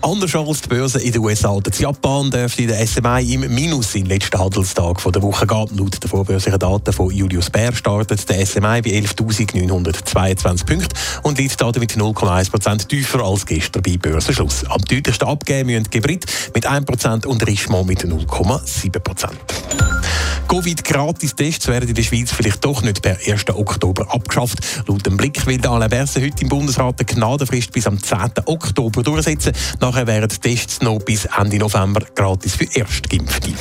Anders als die Börse in den USA. Das Japan dürfte der SMI im Minus im letzten Handelstag der Woche gehen. Laut den vorbörslichen Daten von Julius Bär startet der SMI bei 11.922 Punkten und liegt damit 0,1% tiefer als gestern bei Börsenschluss. Am deutlichsten abgeben müssen Gebrit mit 1% und Richemont mit 0,7%. Covid-Gratis-Tests werden in der Schweiz vielleicht doch nicht per 1. Oktober abgeschafft. Laut dem Blick will Alain Berset heute im Bundesrat eine Gnadenfrist bis am 10. Oktober durchsetzen. Nachher wären die Tests noch bis Ende November gratis für Erstgeimpfte.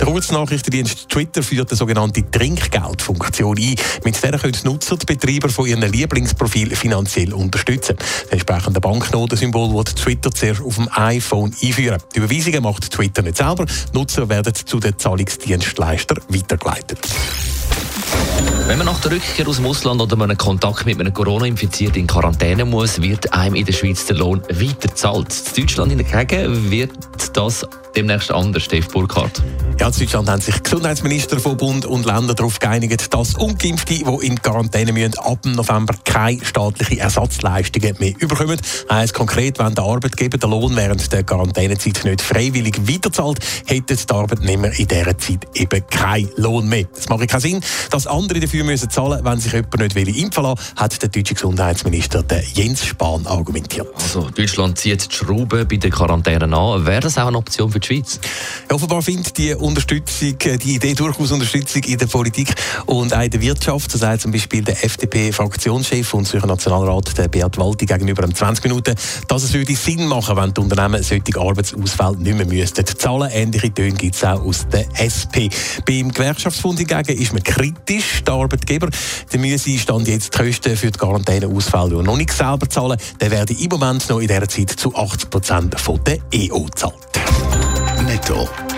Der Kurznachrichtendienst Twitter führt eine sogenannte Trinkgeldfunktion ein. Mit der können Nutzer die Betreiber von ihren Lieblingsprofil finanziell unterstützen. Das entsprechende Banknotensymbol wird Twitter zuerst auf dem iPhone einführen. Die Überweisungen macht Twitter nicht selber. Nutzer werden zu den Zahlungsdienstleistern weitergeleitet. Wenn man nach der Rückkehr aus dem Ausland oder man einen Kontakt mit einem Corona-Infizierten in Quarantäne muss, wird einem in der Schweiz der Lohn weiter gezahlt. In Deutschland hingegen wird das demnächst anders, Steve Burkhardt. Ja, in Deutschland haben sich Gesundheitsminister von Bund und Ländern darauf geeinigt, dass Ungeimpfte, die in Quarantäne müssen, ab dem November keine staatlichen Ersatzleistungen mehr überkommen. Heißt konkret, wenn der Arbeitgeber den Lohn während der Quarantänezeit nicht freiwillig weiterzahlt, hätten die Arbeitnehmer in dieser Zeit eben keinen Lohn mehr. Das macht keinen Sinn, dass andere dafür müssen zahlen, wenn sich jemand nicht will impfen lassen, hat der deutsche Gesundheitsminister Jens Spahn argumentiert. Also Deutschland zieht die Schrauben bei der Quarantäne an. Wäre das auch eine Option für die Schweiz? Ja, offenbar findet die Unterstützung, äh, die Idee durchaus Unterstützung in der Politik und auch in der Wirtschaft. So sagt zum Beispiel der FDP-Fraktionschef und Zürcher Nationalrat der Beat Walti gegenüber einem 20 Minuten, dass es würde Sinn machen, wenn die Unternehmen solche Arbeitsausfälle nicht mehr müssten zahlen. Ähnliche Töne gibt es auch aus der SP. Beim Gewerkschaftsbund hingegen ist man kritisch. Der Arbeitgeber der müsse stand jetzt die Kosten für die Quarantäneausfälle noch nicht selber zahlen. Der werde im Moment noch in dieser Zeit zu 80 Prozent von der EO gezahlt. Netto.